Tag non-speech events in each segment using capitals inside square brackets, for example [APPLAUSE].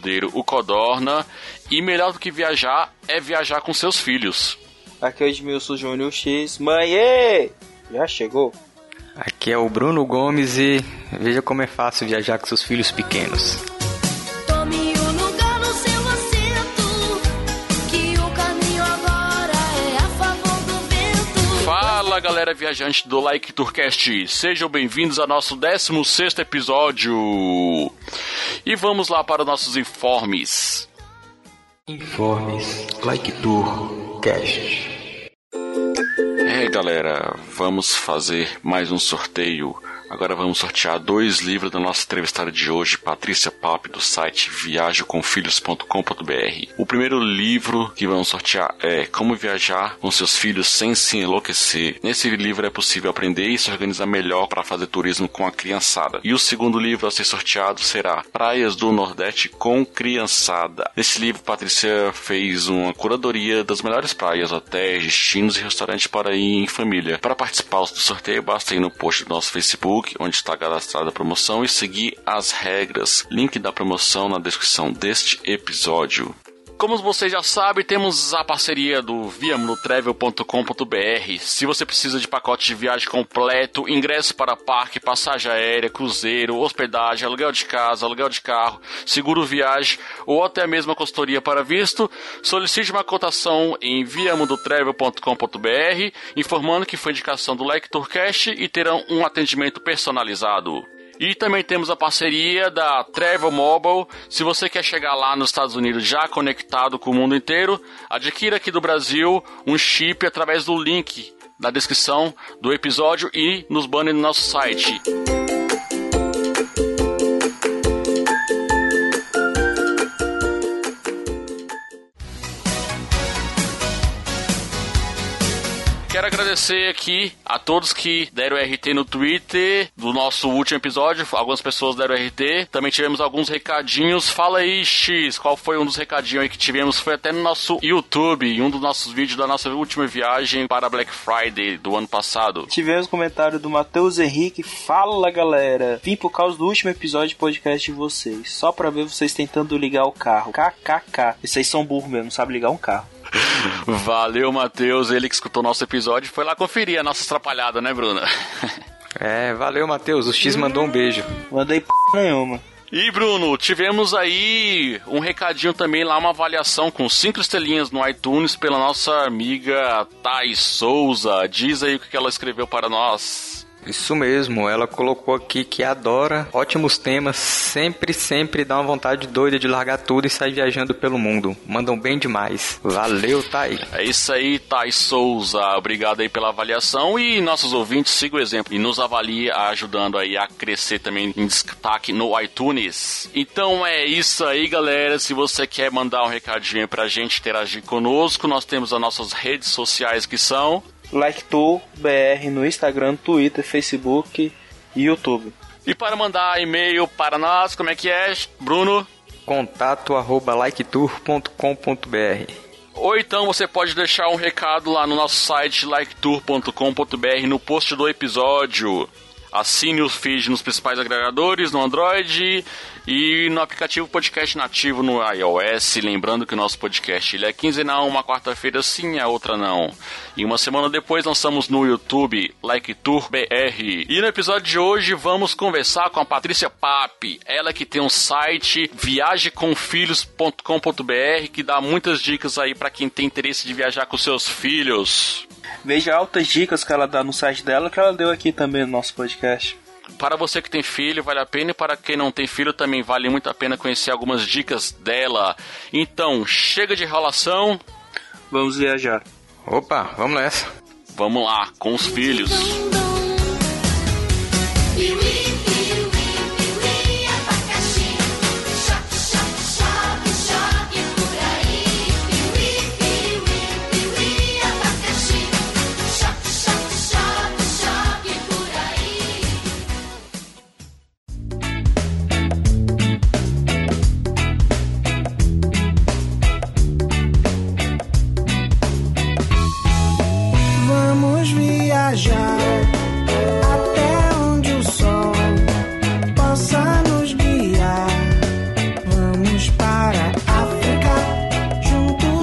Cordeiro, o Codorna, e melhor do que viajar é viajar com seus filhos. Aqui é o Edmilson Júnior X. Mãe, ê! já chegou? Aqui é o Bruno Gomes e veja como é fácil viajar com seus filhos pequenos. Fala galera viajante do Like Tourcast, sejam bem-vindos ao nosso 16 episódio. E vamos lá para os nossos informes. Informes Like Tour Cast. É galera, vamos fazer mais um sorteio. Agora vamos sortear dois livros da nossa entrevistada de hoje, Patrícia Papp, do site viajoconfilhos.com.br. O primeiro livro que vamos sortear é Como Viajar com Seus Filhos Sem Se Enlouquecer. Nesse livro é possível aprender e se organizar melhor para fazer turismo com a criançada. E o segundo livro a ser sorteado será Praias do Nordeste com Criançada. Nesse livro, Patrícia fez uma curadoria das melhores praias, hotéis, destinos e restaurantes para ir em família. Para participar do sorteio, basta ir no post do nosso Facebook, onde está cadastrada a promoção, e seguir as regras. Link da promoção na descrição deste episódio. Como vocês já sabem, temos a parceria do viamunotravel.com.br. Se você precisa de pacote de viagem completo, ingresso para parque, passagem aérea, cruzeiro, hospedagem, aluguel de casa, aluguel de carro, seguro viagem ou até mesmo a consultoria para visto, solicite uma cotação em viamunotravel.com.br, informando que foi indicação do Like Tourcast e terão um atendimento personalizado. E também temos a parceria da Travel Mobile. Se você quer chegar lá nos Estados Unidos já conectado com o mundo inteiro, adquira aqui do Brasil um chip através do link na descrição do episódio e nos banners no nosso site. Quero agradecer aqui a todos que deram RT no Twitter do nosso último episódio. Algumas pessoas deram RT. Também tivemos alguns recadinhos. Fala aí, X, qual foi um dos recadinhos aí que tivemos? Foi até no nosso YouTube, um dos nossos vídeos da nossa última viagem para Black Friday do ano passado. Tivemos comentário do Matheus Henrique. Fala galera, vim por causa do último episódio de podcast de vocês. Só pra ver vocês tentando ligar o carro. KKK. Vocês são burros mesmo, não sabem ligar um carro. Valeu, Matheus, ele que escutou nosso episódio. Foi lá conferir a nossa atrapalhada, né, Bruna? É, valeu, Matheus. O X mandou um beijo. Mandei p nenhuma. E Bruno, tivemos aí um recadinho também lá, uma avaliação com cinco estrelinhas no iTunes pela nossa amiga Thais Souza. Diz aí o que ela escreveu para nós. Isso mesmo, ela colocou aqui que adora ótimos temas, sempre, sempre dá uma vontade doida de largar tudo e sair viajando pelo mundo. Mandam bem demais. Valeu, Thay. É isso aí, Thais Souza. Obrigado aí pela avaliação e nossos ouvintes sigam o exemplo e nos avalie ajudando aí a crescer também em destaque no iTunes. Então é isso aí, galera. Se você quer mandar um recadinho pra gente interagir conosco, nós temos as nossas redes sociais que são LikeTour BR no Instagram, Twitter, Facebook e YouTube. E para mandar e-mail para nós, como é que é, Bruno? Contato arroba liketour.com.br Ou então você pode deixar um recado lá no nosso site liketour.com.br no post do episódio. Assine o feed nos principais agregadores, no Android e no aplicativo podcast nativo no iOS. Lembrando que o nosso podcast ele é quinzenal, uma quarta-feira sim, a outra não. E uma semana depois lançamos no YouTube, Like Tour BR. E no episódio de hoje vamos conversar com a Patrícia Pape, ela que tem um site viagemcomfilhos.com.br que dá muitas dicas aí para quem tem interesse de viajar com seus filhos. Veja altas dicas que ela dá no site dela, que ela deu aqui também no nosso podcast. Para você que tem filho, vale a pena, e para quem não tem filho, também vale muito a pena conhecer algumas dicas dela. Então, chega de enrolação, Vamos viajar. Opa, vamos nessa. vamos lá, com os filhos. Viajar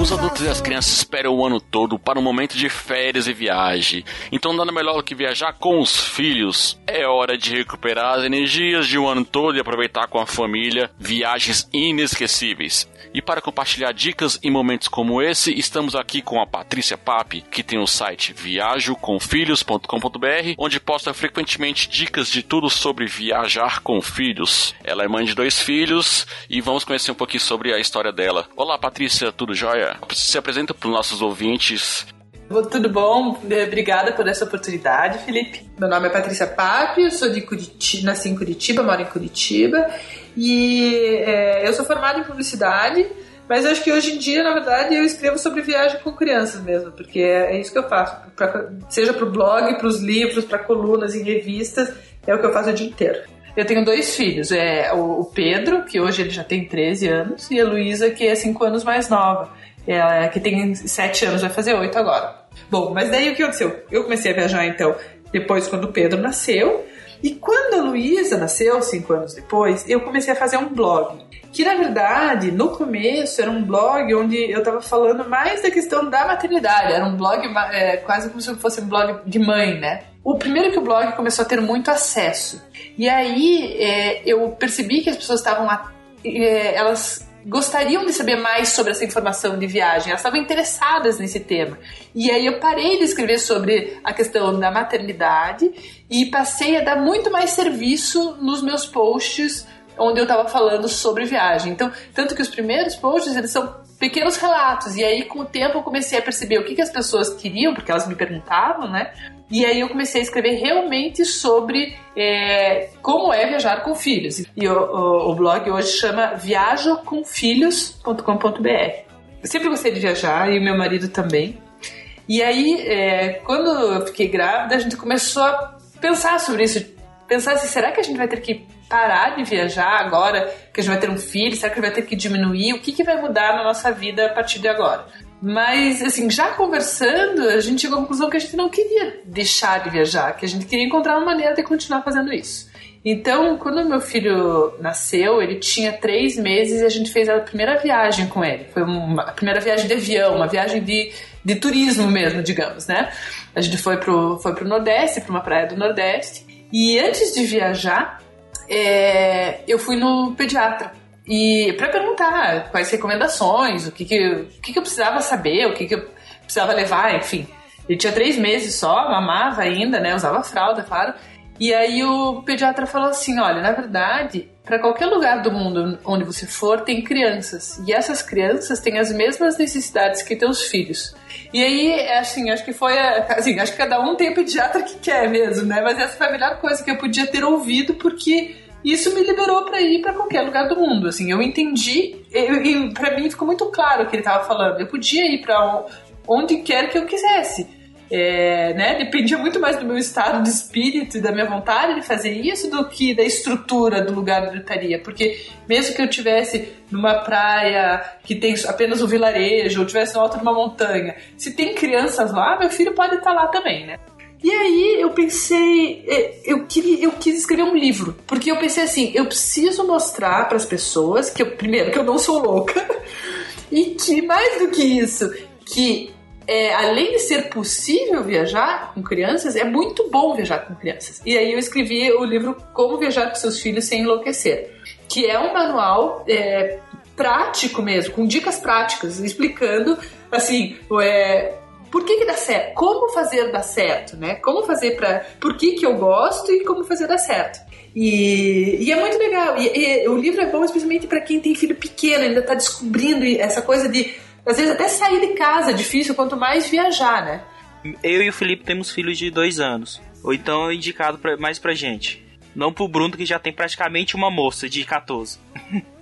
Os adultos e as crianças esperam o ano todo para um momento de férias e viagem. Então nada melhor do que viajar com os filhos. É hora de recuperar as energias de um ano todo e aproveitar com a família viagens inesquecíveis. E para compartilhar dicas e momentos como esse, estamos aqui com a Patrícia Pape, que tem o site viajoconfilhos.com.br, onde posta frequentemente dicas de tudo sobre viajar com filhos. Ela é mãe de dois filhos e vamos conhecer um pouquinho sobre a história dela. Olá, Patrícia, tudo jóia? Se apresenta para os nossos ouvintes. Tudo bom? Obrigada por essa oportunidade, Felipe. Meu nome é Patrícia Papi, eu sou de Curitiba, nasci em Curitiba, moro em Curitiba e é, eu sou formada em publicidade, mas acho que hoje em dia, na verdade, eu escrevo sobre viagem com crianças mesmo, porque é, é isso que eu faço, pra, seja para o blog, para os livros, para colunas em revistas, é o que eu faço o dia inteiro. Eu tenho dois filhos, é o o Pedro, que hoje ele já tem 13 anos, e a Luísa, que é 5 anos mais nova. Ela que tem 7 anos, vai fazer 8 agora. Bom, mas daí o que aconteceu? Eu comecei a viajar então depois quando o Pedro nasceu. E quando a Luísa nasceu, cinco anos depois, eu comecei a fazer um blog. Que na verdade, no começo, era um blog onde eu estava falando mais da questão da maternidade. Era um blog é, quase como se fosse um blog de mãe, né? O primeiro que o blog começou a ter muito acesso. E aí é, eu percebi que as pessoas estavam. é, elas gostariam de saber mais sobre essa informação de viagem, elas estavam interessadas nesse tema. E aí eu parei de escrever sobre a questão da maternidade e passei a dar muito mais serviço nos meus posts onde eu estava falando sobre viagem. Então, tanto que os primeiros posts eles são pequenos relatos e aí com o tempo eu comecei a perceber o que, que as pessoas queriam, porque elas me perguntavam, né? E aí eu comecei a escrever realmente sobre é, como é viajar com filhos. E o, o- o blog hoje chama viajoconfilhos.com.br. Eu sempre gostei de viajar e o meu marido também. E aí, é, quando eu fiquei grávida, a gente começou a pensar sobre isso. Pensar assim, será que a gente vai ter que parar de viajar agora que a gente vai ter um filho? Será que vai ter que diminuir? O que, que vai mudar na nossa vida a partir de agora? Mas, assim, já conversando, a gente chegou à conclusão que a gente não queria deixar de viajar, que a gente queria encontrar uma maneira de continuar fazendo isso. Então, quando meu filho nasceu, ele tinha três meses e a gente fez a primeira viagem com ele. Foi uma a primeira viagem de avião, uma viagem de, de turismo mesmo, digamos, né? A gente foi pro, foi pro Nordeste, para uma praia do Nordeste. E antes de viajar, é, eu fui no pediatra. E para perguntar quais recomendações, o que que, o que que eu precisava saber, o que que eu precisava levar, enfim. Ele tinha três meses só, mamava ainda, né? Usava fralda, claro. E aí o pediatra falou assim: olha, na verdade, para qualquer lugar do mundo onde você for, tem crianças. E essas crianças têm as mesmas necessidades que teus filhos. E aí, assim, acho que foi. Assim, acho que cada um tem o pediatra que quer mesmo, né? Mas essa foi a melhor coisa que eu podia ter ouvido, porque isso me liberou para ir para qualquer lugar do mundo. Assim, eu entendi, e para mim ficou muito claro o que ele estava falando. Eu podia ir para onde quer que eu quisesse. É, né? Dependia muito mais do meu estado de espírito e da minha vontade de fazer isso do que da estrutura do lugar onde eu estaria. Porque mesmo que eu tivesse numa praia que tem apenas um vilarejo, ou tivesse no alto de uma montanha, se tem crianças lá, meu filho pode estar lá também, né? E aí eu pensei, eh, eu queria, eu quis escrever um livro, porque eu pensei assim, eu preciso mostrar para as pessoas que eu, primeiro que eu não sou louca [LAUGHS] e que mais do que isso, que é, além de ser possível viajar com crianças, é muito bom viajar com crianças. E aí eu escrevi o livro Como Viajar com Seus Filhos Sem Enlouquecer, que é um manual é, prático mesmo, com dicas práticas, explicando assim, é, por que, que dá certo, como fazer dar certo, né? Como fazer para, por que, que eu gosto e como fazer dar certo. E, e é muito legal. E, e o livro é bom especialmente para quem tem filho pequeno, ainda está descobrindo essa coisa de, às vezes até sair de casa é difícil, quanto mais viajar, né? Eu e o Felipe temos filhos de dois anos. Ou então é indicado pra, mais pra gente. Não pro Bruno, que já tem praticamente uma moça de 14. [LAUGHS]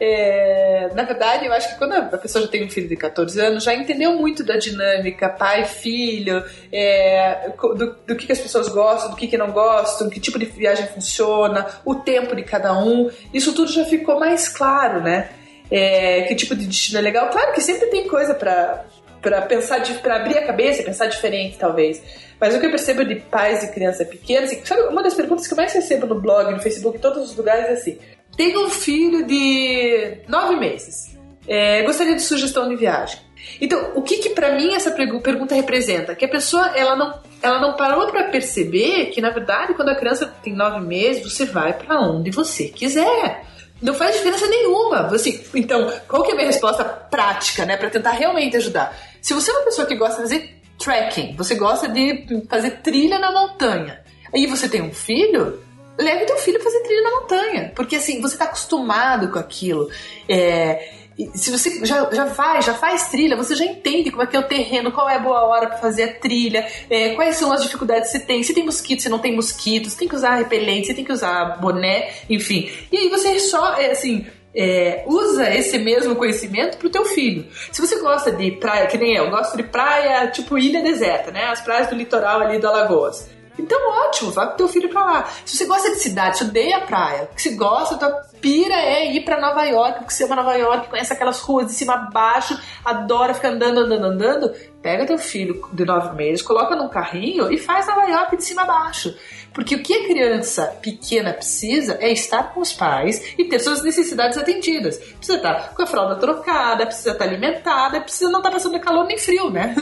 É, na verdade, eu acho que quando a pessoa já tem um filho de 14 anos, já entendeu muito da dinâmica pai, filho, é, do, do que, que as pessoas gostam, do que, que não gostam, que tipo de viagem funciona, o tempo de cada um. Isso tudo já ficou mais claro, né? É, que tipo de destino é legal. Claro que sempre tem coisa para para pensar para abrir a cabeça, pensar diferente talvez. Mas o que eu percebo de pais e crianças pequenas, uma das perguntas que eu mais recebo no blog, no Facebook, em todos os lugares é assim: tenho um filho de nove meses. É, gostaria de sugestão de viagem. Então, o que que para mim essa pergunta representa? Que a pessoa ela não, ela não parou para perceber que na verdade quando a criança tem nove meses você vai para onde você quiser. Não faz diferença nenhuma. Você, então, qual que é a minha resposta prática, né, para tentar realmente ajudar? Se você é uma pessoa que gosta de fazer trekking, você gosta de fazer trilha na montanha, e você tem um filho, leve teu filho fazer trilha na montanha. Porque assim, você tá acostumado com aquilo. É, se você já, já vai, já faz trilha, você já entende como é que é o terreno, qual é a boa hora para fazer a trilha, é, quais são as dificuldades que você tem, se tem mosquito, se não tem mosquito, se tem que usar repelente, se tem que usar boné, enfim. E aí você só, é, assim, é, usa esse mesmo conhecimento pro teu filho. Se você gosta de praia, que nem eu, gosto de praia tipo ilha deserta, né? As praias do litoral ali do Alagoas. Então, ótimo, vai com teu filho pra lá. Se você gosta de cidade, se odeia praia, você gosta, tua pira é ir pra Nova York, porque você ama Nova York, conhece aquelas ruas de cima a baixo, adora ficar andando, andando, andando, pega teu filho de nove meses, coloca num carrinho e faz Nova York de cima a baixo. Porque o que a criança pequena precisa é estar com os pais e ter suas necessidades atendidas. Precisa estar com a fralda trocada, precisa estar alimentada, precisa não estar passando calor nem frio, né?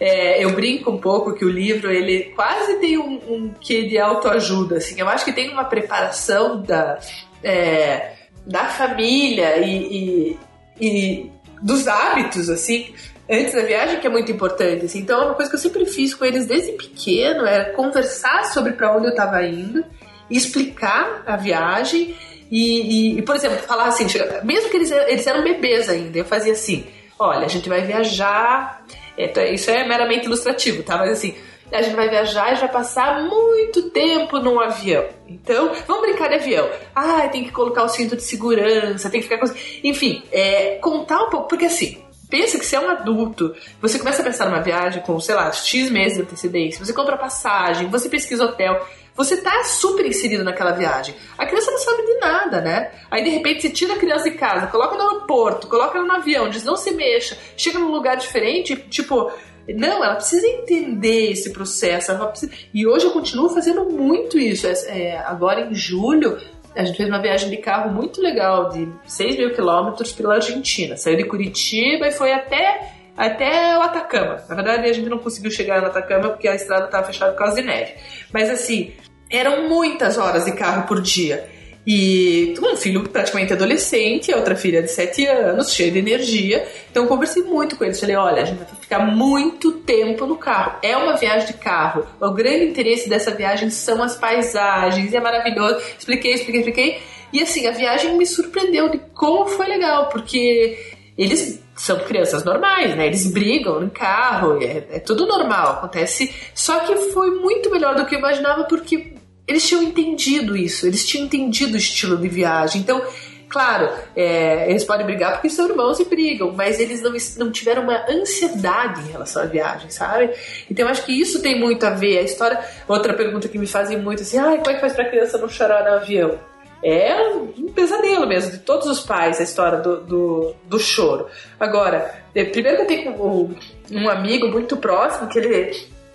É, eu brinco um pouco que o livro ele quase tem um, um quê de autoajuda. Assim. Eu acho que tem uma preparação da, é, da família e, e, e, dos hábitos, assim, antes da viagem, que é muito importante. Assim. Então, é uma coisa que eu sempre fiz com eles desde pequeno era conversar sobre para onde eu estava indo, explicar a viagem e, e, por exemplo, falar assim, mesmo que eles, eles eram bebês ainda, eu fazia assim: olha, a gente vai viajar é, isso é meramente ilustrativo, tá? Mas assim, a gente vai viajar e vai passar muito tempo num avião. Então, vamos brincar de avião. Ah, tem que colocar o cinto de segurança, tem que ficar com. Enfim, é, contar um pouco, porque assim. Pensa que você é um adulto, você começa a pensar numa viagem com, sei lá, X meses de antecedência, você compra passagem, você pesquisa hotel, você tá super inserido naquela viagem. A criança não sabe de nada, né? Aí de repente você tira a criança de casa, coloca no aeroporto, coloca ela no avião, diz não se mexa, chega num lugar diferente, tipo. Não, ela precisa entender esse processo. Precisa... E hoje eu continuo fazendo muito isso. É, agora em julho, a gente fez uma viagem de carro muito legal, de 6 mil quilômetros pela Argentina. Saiu de Curitiba e foi até até o Atacama. Na verdade, a gente não conseguiu chegar no Atacama porque a estrada estava fechada por causa de neve. Mas assim, eram muitas horas de carro por dia. E um filho praticamente adolescente, outra filha de 7 anos, cheia de energia. Então conversei muito com eles. Falei: olha, a gente vai ficar muito tempo no carro. É uma viagem de carro. O grande interesse dessa viagem são as paisagens, e é maravilhoso. Expliquei, expliquei, expliquei. E assim, a viagem me surpreendeu de como foi legal, porque eles são crianças normais, né? Eles brigam no carro, é, é, tudo normal, acontece. Só que foi muito melhor do que eu imaginava, porque eles tinham entendido isso, eles tinham entendido o estilo de viagem. Então, claro, é, eles podem brigar porque são irmãos e brigam, mas eles não, não tiveram uma ansiedade em relação à viagem, sabe? Então, eu acho que isso tem muito a ver. A história. Outra pergunta que me fazem muito assim: ah, como é que faz pra criança não chorar no avião? é um pesadelo mesmo de todos os pais a história do, do, do choro. Agora, é, primeiro que eu tenho um, um amigo muito próximo que ele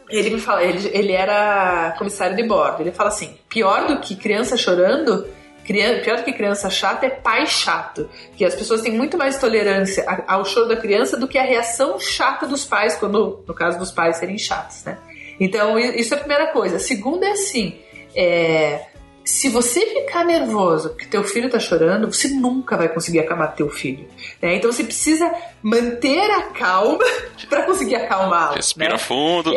ele me fala, ele, ele era comissário de bordo. Ele fala assim: pior do que criança chorando, criança, pior do que criança chata é pai chato. Que as pessoas têm muito mais tolerância ao choro da criança do que a reação chata dos pais, quando, no caso dos pais serem chatos, né? Então, isso é a primeira coisa. A segunda é assim: é, se você ficar nervoso porque teu filho tá chorando, você nunca vai conseguir acalmar teu filho. né? Então você precisa manter a calma [LAUGHS] para conseguir acalmá-lo. Respira né? fundo.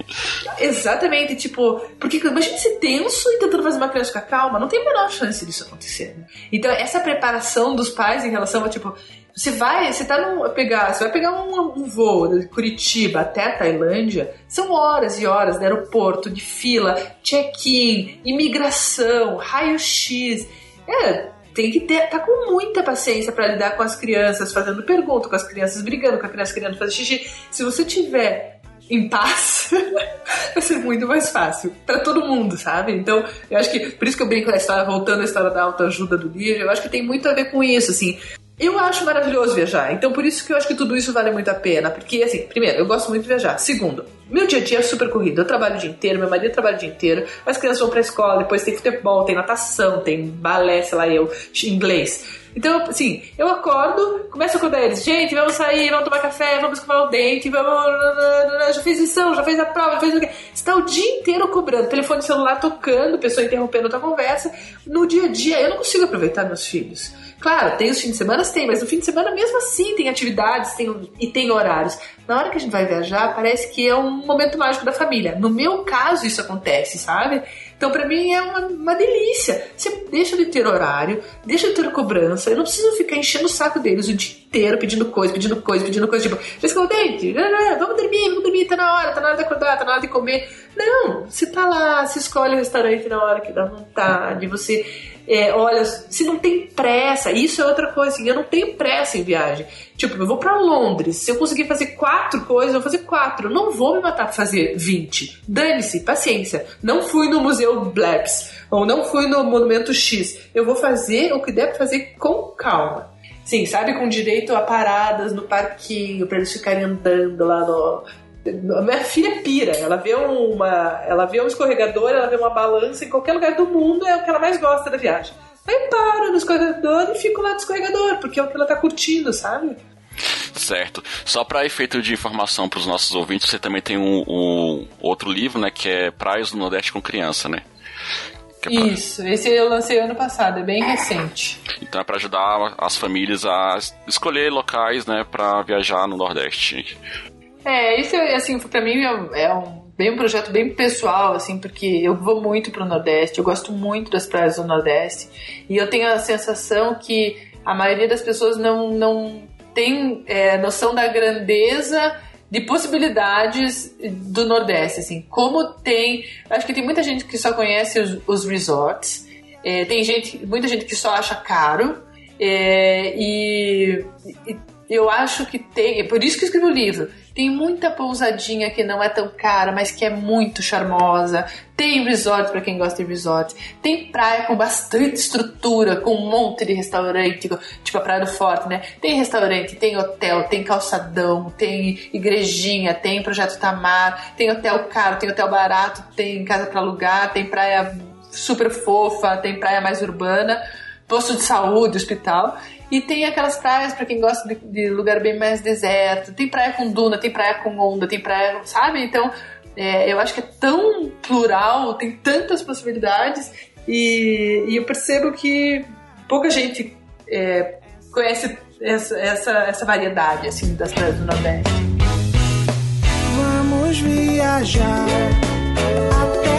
[LAUGHS] Exatamente, tipo, porque imagina se tenso e tentando fazer uma criança ficar calma, não tem a menor chance disso acontecer. né? Então, essa preparação dos pais em relação a, tipo, você vai, você tá num, pegar, você vai pegar um, um voo de Curitiba até a Tailândia, são horas e horas de aeroporto, de fila, check-in, imigração, raio-x. É, tem que ter, tá com muita paciência para lidar com as crianças, fazendo pergunta, com as crianças brigando, com a criança querendo fazer xixi. Se você tiver em paz, [LAUGHS] vai ser muito mais fácil para todo mundo, sabe? Então, eu acho que por isso que eu brinco na história, voltando à história da autoajuda do livro, eu acho que tem muito a ver com isso, assim. Eu acho maravilhoso viajar, então por isso que eu acho que tudo isso vale muito a pena. Porque, assim, primeiro, eu gosto muito de viajar. Segundo, meu dia a dia é super corrido. Eu trabalho o dia inteiro, meu marido trabalha o dia inteiro, as crianças vão pra escola, depois tem futebol, tem natação, tem balé, sei lá, eu, inglês. Então, assim, eu acordo, começo a acordar eles, gente, vamos sair, vamos tomar café, vamos escovar o dente, vamos. Já fez lição, já fez a prova, já fez o quê? Você tá o dia inteiro cobrando, telefone celular tocando, pessoa interrompendo outra conversa. No dia a dia, eu não consigo aproveitar meus filhos. Claro, tem os fins de semana, tem, mas no fim de semana mesmo assim tem atividades tem, e tem horários. Na hora que a gente vai viajar, parece que é um momento mágico da família. No meu caso, isso acontece, sabe? Então, pra mim, é uma, uma delícia. Você deixa de ter horário, deixa de ter cobrança. Eu não preciso ficar enchendo o saco deles o dia inteiro pedindo coisa, pedindo coisa, pedindo coisa. Tipo, já não, Vamos dormir, vamos dormir, tá na hora, tá na hora de acordar, tá na hora de comer. Não, você tá lá, você escolhe o restaurante na hora que dá vontade, você é, olha, se não tem pressa, isso é outra coisa, assim, eu não tenho pressa em viagem. Tipo, eu vou pra Londres, se eu conseguir fazer quatro coisas, eu vou fazer quatro. Eu não vou me matar pra fazer 20. Dane-se, paciência. Não fui no Museu Blebs, ou não fui no Monumento X. Eu vou fazer o que der pra fazer com calma. Sim, sabe, com direito a paradas no parquinho, pra eles ficarem andando lá no, a minha filha pira, ela vê uma, ela vê um escorregador, ela vê uma balança em qualquer lugar do mundo, é o que ela mais gosta da viagem. Aí para no escorregador e fico lá no escorregador, porque é o que ela tá curtindo, sabe? Certo. Só para efeito de informação para os nossos ouvintes, você também tem um, um outro livro, né, que é Praias do Nordeste com Criança, né? É pra- Isso, esse eu lancei ano passado, é bem recente. Então é para ajudar as famílias a escolher locais, né, para viajar no Nordeste. É, isso é, assim, pra mim é, é um, bem um projeto bem pessoal, assim, porque eu vou muito pro Nordeste, eu gosto muito das praias do Nordeste, e eu tenho a sensação que a maioria das pessoas não, não tem é, noção da grandeza de possibilidades do Nordeste, assim, como tem, acho que tem muita gente que só conhece os, os resorts, é, tem gente, muita gente que só acha caro, é, e, e eu acho que tem, é por isso que eu escrevi o livro. Tem muita pousadinha que não é tão cara, mas que é muito charmosa. Tem resort para quem gosta de resort. Tem praia com bastante estrutura, com um monte de restaurante, tipo a Praia do Forte, né? Tem restaurante, tem hotel, tem calçadão, tem igrejinha, tem projeto Tamar, tem hotel caro, tem hotel barato, tem casa para alugar, tem praia super fofa, tem praia mais urbana, posto de saúde, hospital. E tem aquelas praias para quem gosta de, de lugar bem mais deserto. Tem praia com duna, tem praia com onda, tem praia, sabe? Então, é, eu acho que é tão plural, tem tantas possibilidades e, e eu percebo que pouca gente é, conhece essa, essa, essa variedade assim das praias do Nordeste. Vamos viajar até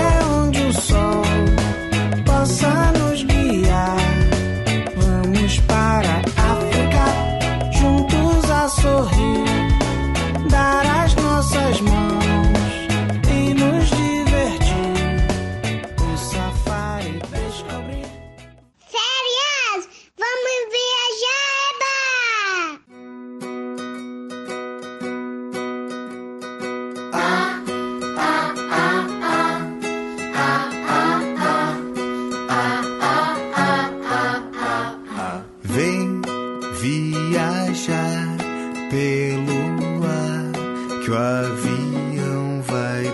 que o avião vai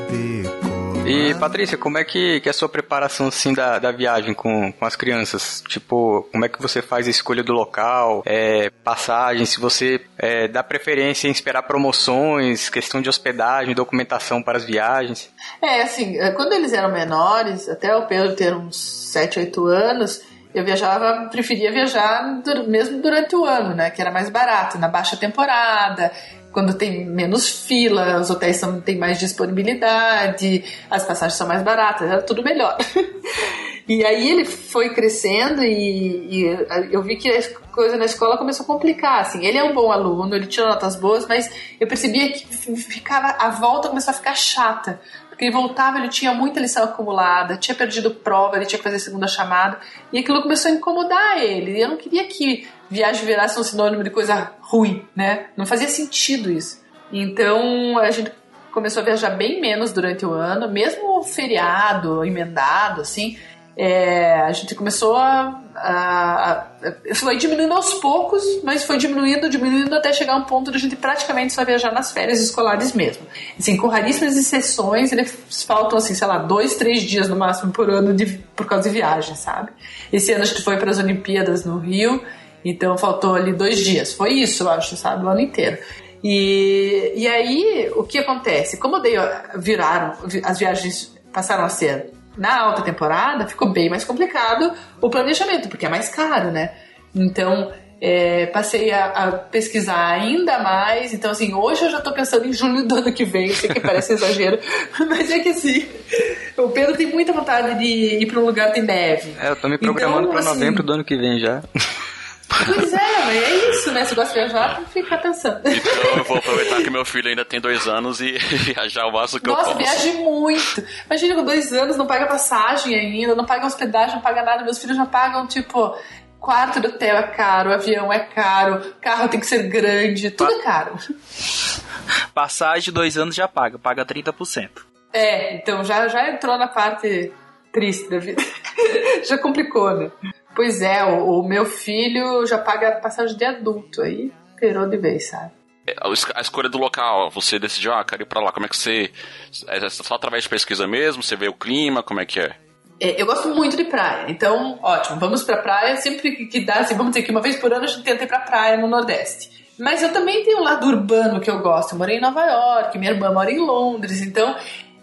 E Patrícia, como é que, que é a sua preparação assim da, da viagem com, com as crianças? Tipo, como é que você faz a escolha do local, é, passagem, se você é, dá preferência em esperar promoções, questão de hospedagem, documentação para as viagens? É, assim, eh, quando eles eram menores, até o Pedro ter uns 7, 8 anos, eu viajava, preferia viajar mesmo durante o ano, né? Que era mais barato, na baixa temporada, quando tem menos fila, os hotéis são, têm mais disponibilidade, as passagens são mais baratas, era tudo melhor. [LAUGHS] e aí ele foi crescendo e, e eu vi que a coisa na escola começou a complicar, assim. Ele é um bom aluno, ele tira notas boas, mas eu percebia que ficava, a volta começou a ficar chata. Porque ele voltava, ele tinha muita lição acumulada, tinha perdido prova, ele tinha que fazer segunda chamada, e aquilo começou a incomodar ele. E eu não queria que viagem virasse um sinônimo de coisa ruim, né? Não fazia sentido isso. Então a gente começou a viajar bem menos durante o ano, mesmo feriado, emendado, assim. É, a gente começou a, a, a- Foi diminuindo aos poucos, mas foi diminuindo, diminuindo até chegar um ponto de a gente praticamente só viajar nas férias escolares mesmo. Assim, com raríssimas exceções, eles faltam, assim, sei lá, dois, três dias no máximo por ano de, por causa de viagem, sabe? Esse ano a gente foi para as Olimpíadas no Rio, então faltou ali dois dias. Foi isso, eu acho, sabe? O ano inteiro. E, e aí, o que acontece? Como daí ó, viraram, vi- as viagens passaram a ser na alta temporada, ficou bem mais complicado o planejamento, porque é mais caro, né? Então, é, passei a, a pesquisar ainda mais. Então, assim, hoje eu já tô pensando em julho do ano que vem. Sei que parece [LAUGHS] exagero, mas é que assim, o Pedro tem muita vontade de ir para um lugar que tem neve. É, eu tô me programando Então, pra assim, novembro do ano que vem já. [LAUGHS] Pois é, é isso, né? Se gosta de viajar, ficar pensando. Então eu vou aproveitar que meu filho ainda tem dois anos e [LAUGHS] viajar o máximo que eu Nossa, posso. viaje muito. Imagina com dois anos, não paga passagem ainda, não paga hospedagem, não paga nada. Meus filhos já pagam, tipo, quarto do hotel é caro, avião é caro, carro tem que ser grande, tudo é caro. Passagem de dois anos já paga, paga 30%. É, então já, já entrou na parte triste da vida. [LAUGHS] já complicou, né? Pois é, o, o meu filho já paga passagem de adulto, aí perou de vez, sabe? A es- a escolha do local, você decidiu, ah, quero ir pra lá. Como é que você. É só através de pesquisa mesmo? Você vê o clima? Como é que é? É, eu gosto muito de praia, então, ótimo, vamos pra praia sempre que- que dá, assim, vamos dizer que uma vez por ano a gente tenta ir pra praia no Nordeste. Mas eu também tenho um lado urbano que eu gosto. Eu morei em Nova York, minha irmã mora em Londres, então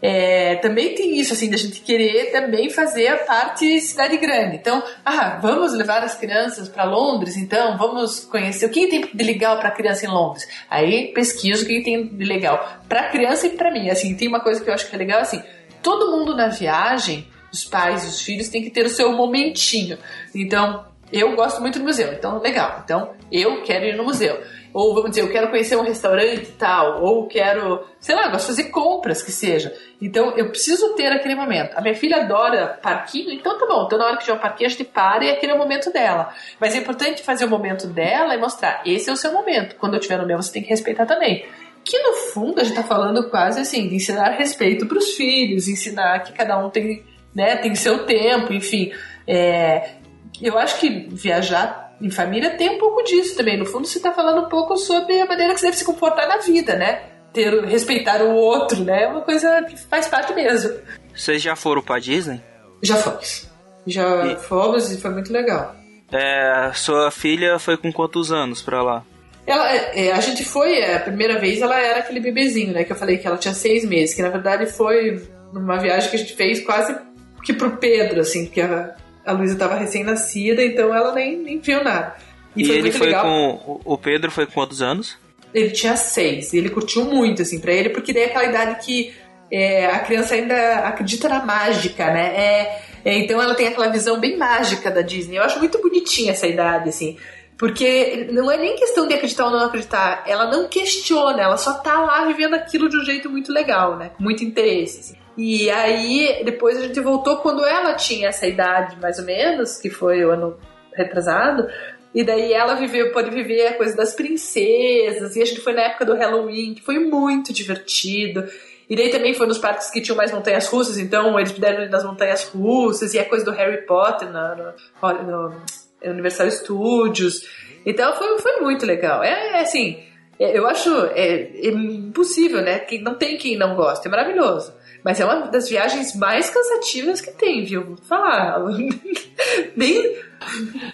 é, também tem isso, assim, da gente querer também fazer a parte cidade grande. Então, ah, vamos levar as crianças para Londres, então vamos conhecer o que tem de legal para criança em Londres. Aí pesquiso o que tem de legal para criança e para mim. Assim, tem uma coisa que eu acho que é legal, assim, todo mundo na viagem, os pais e os filhos, tem que ter o seu momentinho. Então, eu gosto muito do museu, então legal. Então, eu quero ir no museu. Ou vamos dizer, eu quero conhecer um restaurante tal, ou quero, sei lá, gosto de fazer compras que seja. Então, eu preciso ter aquele momento. A minha filha adora parquinho, então tá bom. Então, na hora que tiver um parquinho, a gente para e aquele é o momento dela. Mas é importante fazer o momento dela e mostrar: esse é o seu momento. Quando eu estiver no meu, você tem que respeitar também. Que no fundo a gente tá falando quase assim, de ensinar respeito pros filhos, ensinar que cada um tem, né, tem seu tempo, enfim. É, eu acho que viajar em família tem um pouco disso também. No fundo, você está falando um pouco sobre a maneira que você deve se comportar na vida, né? Ter, respeitar o outro, né? É uma coisa que faz parte mesmo. Vocês já foram pra Disney? Já fomos. Já E- fomos e foi muito legal. É, sua filha foi com quantos anos pra lá? Ela, é, é, a gente foi, é, a primeira vez ela era aquele bebezinho, né? Que eu falei que ela tinha seis meses, que na verdade foi numa viagem que a gente fez quase que pro Pedro, assim, porque a, a Luísa tava recém-nascida, então ela nem, nem viu nada. E, foi ele foi legal. com. O o Pedro foi com quantos anos? Ele tinha seis e ele curtiu muito, assim, pra ele, porque daí é aquela idade que é, a criança ainda acredita na mágica, né? É, é, então ela tem aquela visão bem mágica da Disney. Eu acho muito bonitinha essa idade, assim. Porque não é nem questão de acreditar ou não acreditar, ela não questiona, ela só tá lá vivendo aquilo de um jeito muito legal, né? Com muito interesse. assim. E aí, depois a gente voltou quando ela tinha essa idade, mais ou menos, que foi o ano retrasado. E daí ela viveu, pode viver a coisa das princesas. E a gente foi na época do Halloween, que foi muito divertido. E daí também foi nos parques que tinham mais montanhas russas, então eles puderam ir nas montanhas russas. E a coisa do Harry Potter no, no Universal Studios. Então foi, foi muito legal. É, é assim, É, Eu acho é, é impossível, né? Quem não tem quem não gosta, é maravilhoso. Mas é uma das viagens mais cansativas que tem, viu? Vou falar. Bem, [LAUGHS]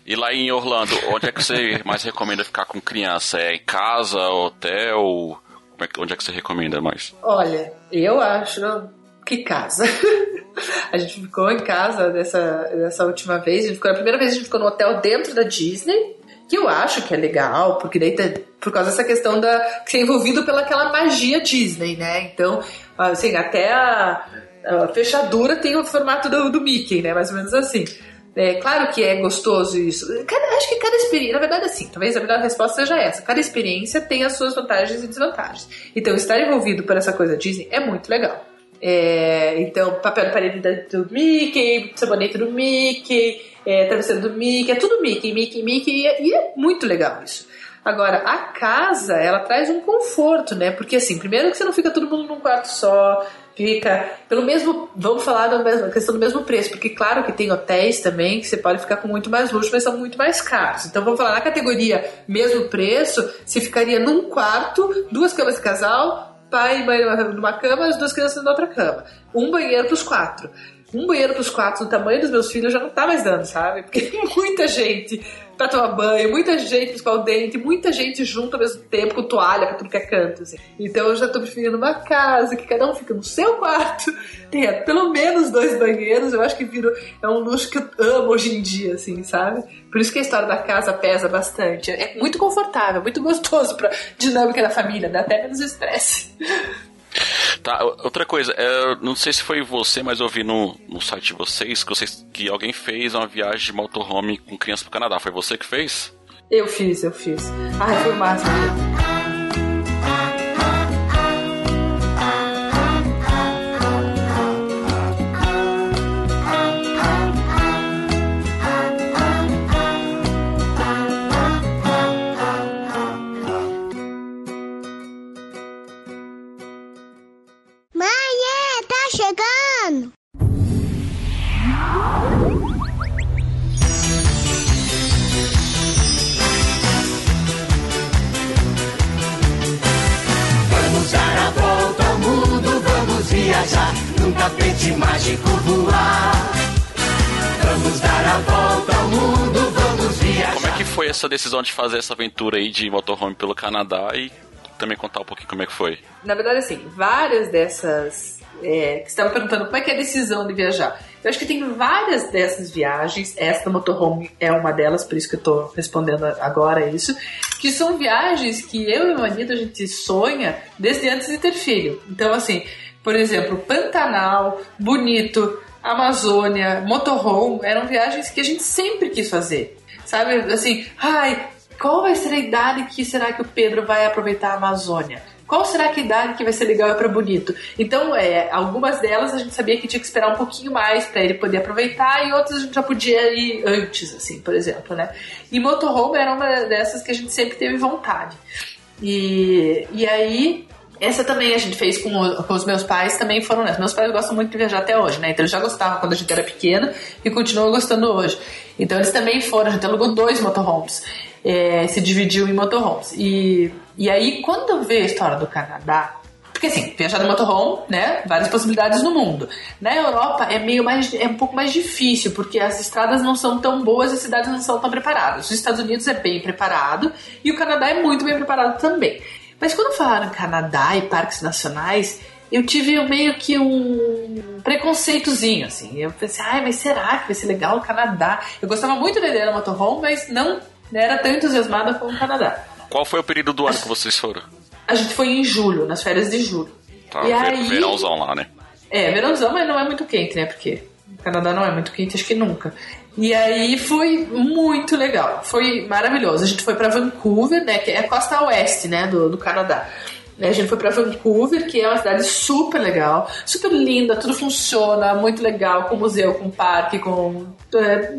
E lá em Orlando, onde é que você mais recomenda ficar com criança? É em casa, hotel? Como é que- onde é que você recomenda mais? olha, eu acho que casa. [LAUGHS] a gente ficou em casa dessa, dessa última vez. A, ficou, a primeira vez a gente ficou no hotel dentro da Disney. Que eu acho que é legal, porque daí tá- por causa dessa questão da. que é envolvido pelaquela magia Disney, né? Então, assim, até a, a fechadura tem o formato do, do Mickey, né? Mais ou menos assim. É claro que é gostoso isso. Cada- acho que cada experiência, na verdade, assim, talvez a melhor resposta seja essa. Cada experiência tem as suas vantagens e desvantagens. Então, estar envolvido por essa coisa Disney é muito legal. É, então, papel de parede do Mickey, sabonete do Mickey, é, travesseiro do Mickey, é tudo Mickey, Mickey, Mickey, e é, e é muito legal isso. Agora, a casa, ela traz um conforto, né? Porque, assim, primeiro que você não fica todo mundo num quarto só, fica pelo mesmo. Vamos falar da mesma- questão do mesmo preço, porque, claro que tem hotéis também que você pode ficar com muito mais luxo, mas são muito mais caros. Então, vamos falar na categoria mesmo preço, se ficaria num quarto, duas camas de casal, pai e mãe numa cama, as duas crianças na outra cama. Um banheiro pros quatro. Um banheiro pros quatro, no tamanho dos meus filhos, já não tá mais dando, sabe? Porque [LAUGHS] muita gente pra tomar banho, muita gente escovar o dente, muita gente junto ao mesmo tempo com toalha pra tudo que é canto, assim. Então eu já tô preferindo uma casa que cada um fica no seu quarto, [LAUGHS] tenha pelo menos dois banheiros, eu acho que viro, é um luxo que eu amo hoje em dia, assim, sabe? Por isso que a história da casa pesa bastante. É muito confortável, muito gostoso pra dinâmica da família, dá até menos estresse. [LAUGHS] Tá, outra coisa, é, não sei se foi você, mas eu vi no, no site de vocês que, vocês que alguém fez uma viagem de motorhome com criança pro Canadá. Foi você que fez? Eu fiz, eu fiz. Ai, foi o viajar num tapete mágico voar. Vamos dar a volta ao mundo, vamos viajar. Como é que foi essa decisão de fazer essa aventura aí de motorhome pelo Canadá e também contar um pouquinho como é que foi? Na verdade, assim, várias dessas. É, que você estava perguntando como é que é a decisão de viajar. Eu acho que tem várias dessas viagens, esta motorhome é uma delas, por isso que eu tô respondendo agora isso, que são viagens que eu e meu marido a gente sonha desde antes de ter filho. Então, assim, por exemplo, Pantanal, Bonito, Amazônia, Motorhome, eram viagens que a gente sempre quis fazer. Sabe, assim, ai, qual vai ser a idade que será que o Pedro vai aproveitar a Amazônia? Qual será que a idade que vai ser legal para bonito? Então, é, algumas delas a gente sabia que tinha que esperar um pouquinho mais para ele poder aproveitar e outras a gente já podia ir antes, assim, por exemplo, né? E motorhome era uma dessas que a gente sempre teve vontade. E, e aí, essa também a gente fez com, o- com os meus pais, também foram nessa. Meus pais gostam muito de viajar até hoje, né? Então eles já gostavam quando a gente era pequena e continuam gostando hoje. Então eles também foram, a gente alugou dois motorhomes. É, se dividiu em motorhomes. E, e aí, quando veio a história do Canadá, porque assim, viajar de motorhome, né? Várias possibilidades no mundo. Na Europa é meio mais, é um pouco mais difícil, porque as estradas não são tão boas e as cidades não são tão preparadas. Os Estados Unidos é bem preparado e o Canadá é muito bem preparado também. Mas quando falaram Canadá e parques nacionais, eu tive meio que um preconceitozinho, assim. Eu pensei, ai, mas será que vai ser legal o Canadá? Eu gostava muito da ideia do motorhome, mas não era tão entusiasmada como o Canadá. Qual foi o período do ano que vocês foram? A gente foi em julho, nas férias de julho. Tá, E aí- verãozão lá, né? É, verãozão, mas não é muito quente, né? Porque o Canadá não é muito quente, acho que nunca. E aí foi muito legal, foi maravilhoso. A gente foi pra Vancouver, né? Que é a costa oeste, né? Do, do Canadá. Né, A gente foi pra Vancouver, que é uma cidade super legal, super linda, tudo funciona, muito legal, com museu, com parque, com é,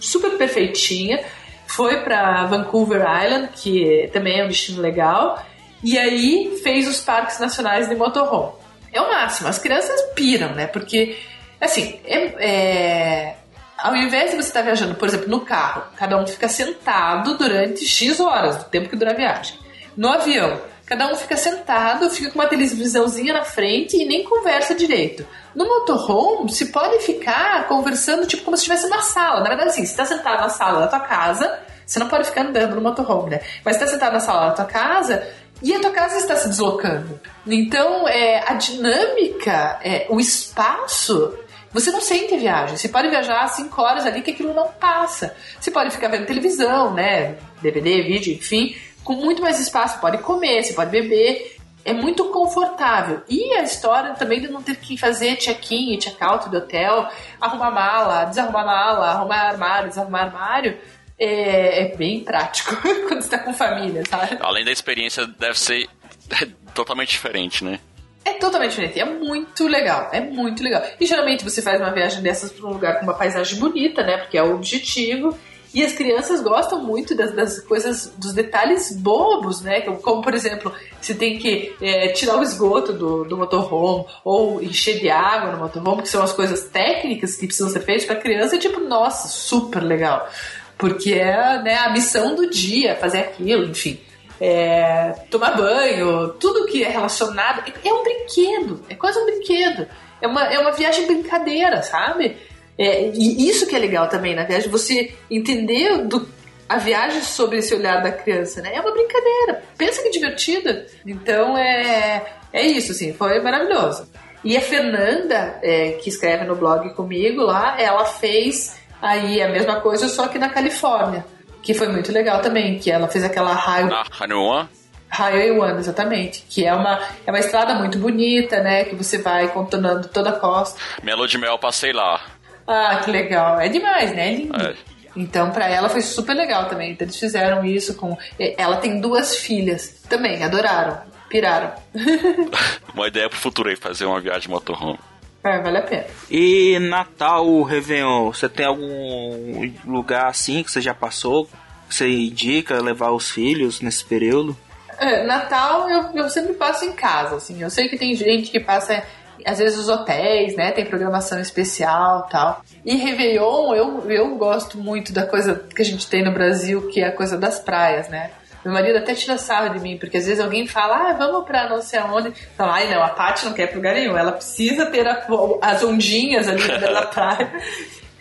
super perfeitinha. Foi pra Vancouver Island, que também é um destino legal. E aí fez os parques nacionais de motorhome. É o máximo. As crianças piram, né? Porque, assim, é, é- ao invés de você estar viajando, por exemplo, no carro, cada um fica sentado durante X horas, do tempo que dura a viagem. no avião. Cada um fica sentado, fica com uma televisãozinha na frente e nem conversa direito. No motorhome, se pode ficar conversando tipo como se estivesse numa sala. Na verdade, assim, você está sentado na sala da tua casa, você não pode ficar andando no motorhome, né? Mas você está sentado na sala da tua casa e a tua casa está se deslocando. Então, é, a dinâmica, é, o espaço você não sente viagem. Você pode viajar cinco horas ali que aquilo não passa. Você pode ficar vendo televisão, né? DVD, vídeo, enfim, com muito mais espaço. Pode comer, você pode beber. É muito confortável. E a história também de não ter que fazer check-in check-out do hotel, arrumar mala, desarrumar mala, arrumar armário, desarrumar armário. É, é bem prático [LAUGHS] quando você tá com família, sabe? Além da experiência, deve ser [LAUGHS] totalmente diferente, né? É totalmente diferente. É muito legal. É muito legal. E geralmente você faz uma viagem dessas para um lugar com uma paisagem bonita, né? Porque é o objetivo. E as crianças gostam muito das, das coisas, dos detalhes bobos, né? Como, por exemplo, se tem que é, tirar o esgoto do, do motorhome ou encher de água no motorhome, que são as coisas técnicas que precisam ser feitas para a criança, é tipo, nossa, super legal. Porque é né, a missão do dia, fazer aquilo, enfim é, tomar banho, tudo que é relacionado. É um brinquedo, é quase um brinquedo. É uma, é uma viagem brincadeira, sabe? É, e isso que é legal também na viagem, você entender do, a viagem sobre esse olhar da criança, né? É uma brincadeira. Pensa que divertida. Então é, é isso, assim, foi maravilhoso. E a Fernanda, é, que escreve no blog comigo lá, ela fez aí a mesma coisa, só que na Califórnia que foi muito legal também, que ela fez aquela. Ah, Highway One? Highway One, exatamente. Que é uma, é uma estrada muito bonita, né? Que você vai contornando toda a costa. Minha lua de mel, passei lá. Ah, que legal. É demais, né? É lindo. É. Então, para ela foi super legal também. Então, eles fizeram isso com. Ela tem duas filhas também, adoraram, piraram. [LAUGHS] uma ideia pro futuro aí, fazer uma viagem motorhome. É, vale a pena. E Natal, Réveillon, você tem algum lugar assim que você já passou? Que você indica levar os filhos nesse período? É, Natal eu, eu sempre passo em casa, assim. Eu sei que tem gente que passa, às vezes, os hotéis, né? Tem programação especial tal. E Réveillon, eu, eu gosto muito da coisa que a gente tem no Brasil, que é a coisa das praias, né? Meu marido até tira sarro de mim, porque às vezes alguém fala, ah, vamos pra não sei aonde. Fala, ai não, a Paty não quer ir pra lugar nenhum. Ela precisa ter a, as ondinhas ali da [LAUGHS] praia.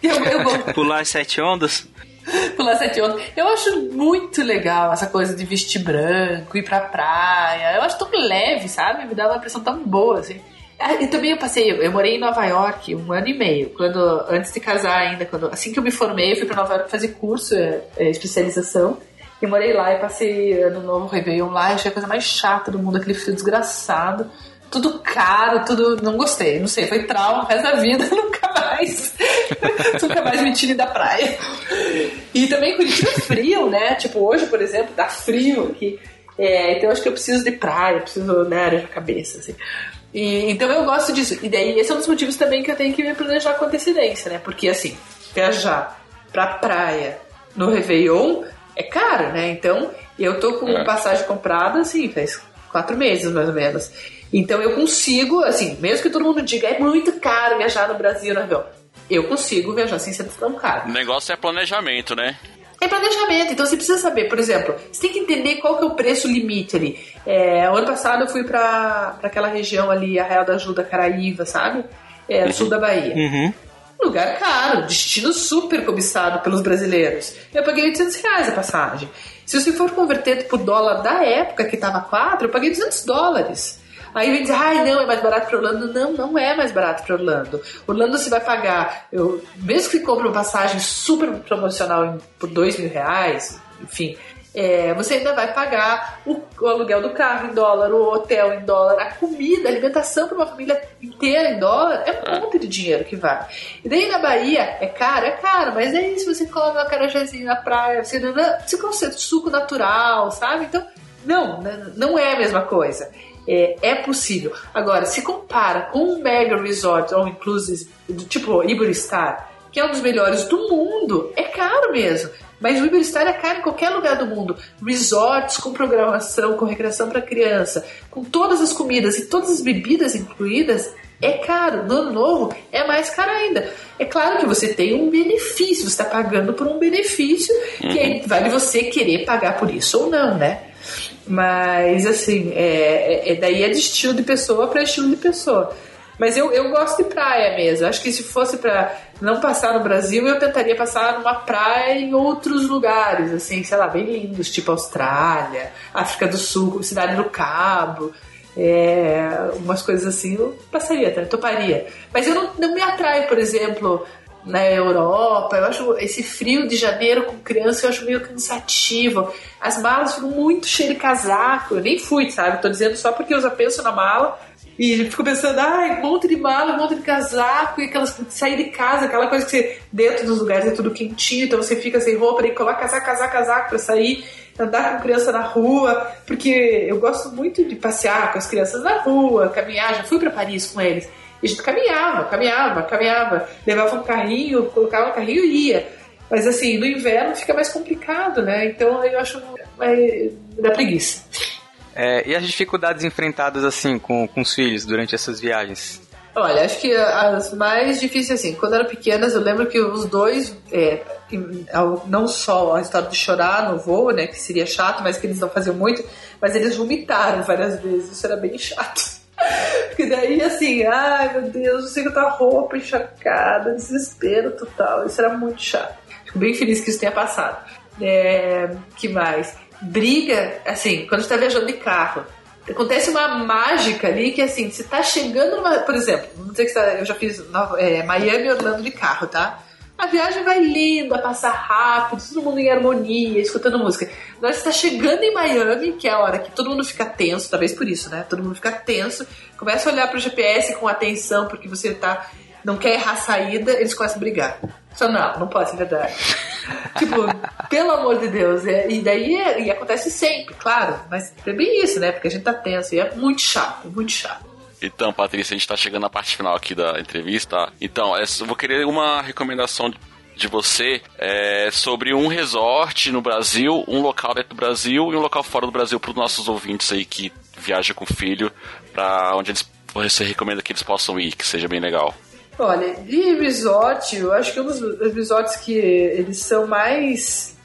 Eu, eu vou... Pular as sete ondas? [LAUGHS] Pular sete ondas. Eu acho muito legal essa coisa de vestir branco, ir pra praia. Eu acho tão leve, sabe? Me dá uma impressão tão boa, assim. Ah, e também eu passei, eu morei em Nova York um ano e meio, quando antes de casar ainda, quando assim que eu me formei, eu fui para Nova York fazer curso, é, é, especialização. E morei lá e passei ano novo Réveillon lá. Achei a coisa mais chata do mundo, aquele frio desgraçado. Tudo caro, tudo. Não gostei, não sei, foi trauma o resto da vida, [LAUGHS] nunca mais. [LAUGHS] nunca mais me tire da praia. E também Curitiba é frio, né? Tipo, hoje, por exemplo, dá frio aqui. É, então acho que eu preciso de praia, preciso né, na cabeça, assim. E, então eu gosto disso. E daí esse é um dos motivos também que eu tenho que me planejar com antecedência, né? Porque assim, viajar pra praia no Réveillon é caro, né? Então, eu tô com é. passagem comprada, assim, faz quatro meses mais ou menos. Então eu consigo, assim, mesmo que todo mundo diga é muito caro viajar no Brasil no avião, eu consigo viajar sem ser tão caro. O negócio é planejamento, né? É planejamento, então você precisa saber, por exemplo, você tem que entender qual que é o preço limite ali. É, ano passado eu fui para aquela região ali, a Real da Ajuda, Caraíva, sabe? É, uhum. sul da Bahia. Uhum lugar caro, destino super cobiçado pelos brasileiros. Eu paguei 800 reais a passagem. Se você for converter pro dólar da época que tava 4, eu paguei 200 dólares. Aí vem dizer, ai não, é mais barato para Orlando. Não, não é mais barato para Orlando. Orlando você vai pagar, eu, mesmo que compre uma passagem super promocional por 2 mil reais, enfim, é, você ainda vai pagar o, o, aluguel do carro em dólar, o hotel em dólar, a comida, a alimentação para uma família inteira em dólar, é um monte de dinheiro que vai. E daí na Bahia é caro, é caro, mas aí se você coloca uma carajazinha na praia, você, você consegue suco natural, sabe? Então, não, não é a mesma coisa. É, é possível. Agora, se compara com um mega resort ou inclusive do tipo Iberostar, que é um dos melhores do mundo, é caro mesmo. Mas o Iberostar é caro em qualquer lugar do mundo. Resorts com programação, com recreação para criança, com todas as comidas e todas as bebidas incluídas, é caro. No ano novo é mais caro ainda. É claro que você tem um benefício, você está pagando por um benefício, uhum. que vale você querer pagar por isso ou não, né? Mas, assim, é, é- daí é de estilo de pessoa para estilo de pessoa. Mas eu, eu gosto de praia mesmo. Acho que se fosse pra não passar no Brasil, eu tentaria passar numa praia em outros lugares, assim, sei lá, bem lindos, tipo Austrália, África do Sul, Cidade do Cabo. É, umas coisas assim, eu passaria, tá? toparia. Mas eu não, não me atraio, por exemplo, na Europa. Eu acho esse frio de janeiro com criança, eu acho meio cansativo. As malas ficam muito cheias de casaco. Eu nem fui, sabe? Tô dizendo só porque eu já penso na mala. E fico pensando, ai, um monte de mala, monte de casaco, e aquelas sair de casa, aquela coisa que você, dentro dos lugares é tudo quentinho, então você fica sem roupa, e coloca casaco, casaco, casaco pra sair, andar com criança na rua, porque eu gosto muito de passear com as crianças na rua, caminhar, já fui pra Paris com eles. E a gente caminhava, caminhava, caminhava, levava um carrinho, colocava um carrinho e ia. Mas assim, no inverno fica mais complicado, né? Então eu acho mais da preguiça. É, e as dificuldades enfrentadas assim com, com os filhos durante essas viagens? Olha, acho que as mais difíceis, assim, quando eram pequenas, eu lembro que os dois, é, não só a história de chorar no voo, né, que seria chato, mas que eles não faziam muito, mas eles vomitaram várias vezes, isso era bem chato. [LAUGHS] Porque daí, assim, ai meu Deus, não sei que tá roupa encharcada, desespero total, isso era muito chato. Fico bem feliz que isso tenha passado. É, que mais? Briga, assim, quando a gente tá viajando de carro, acontece uma mágica ali que assim, você tá chegando numa. Por exemplo, vamos dizer que você tá- eu já fiz é, Miami e Orlando de carro, tá? A viagem vai linda, passa rápido, todo mundo em harmonia, escutando música. Nós está chegando em Miami, que é a hora que todo mundo fica tenso, talvez por isso, né? Todo mundo fica tenso, começa a olhar pro GPS com atenção, porque você tá. Não quer errar a saída, eles começam a brigar. Só não, não pode ser verdade. Tipo, pelo amor de Deus. é- e daí é- e acontece sempre, claro. Mas é bem isso, né? Porque a gente tá tenso e é muito chato, muito chato. Então, Patrícia, a gente tá chegando na parte final aqui da entrevista. Então, essa- eu vou querer uma recomendação de você é, sobre um resort no Brasil, um local dentro do Brasil e um local fora do Brasil para os nossos ouvintes aí que viajam com o filho, para onde eles, você recomenda que eles possam ir, que seja bem legal. Olha, de resort, eu acho que um dos resorts que eles são mais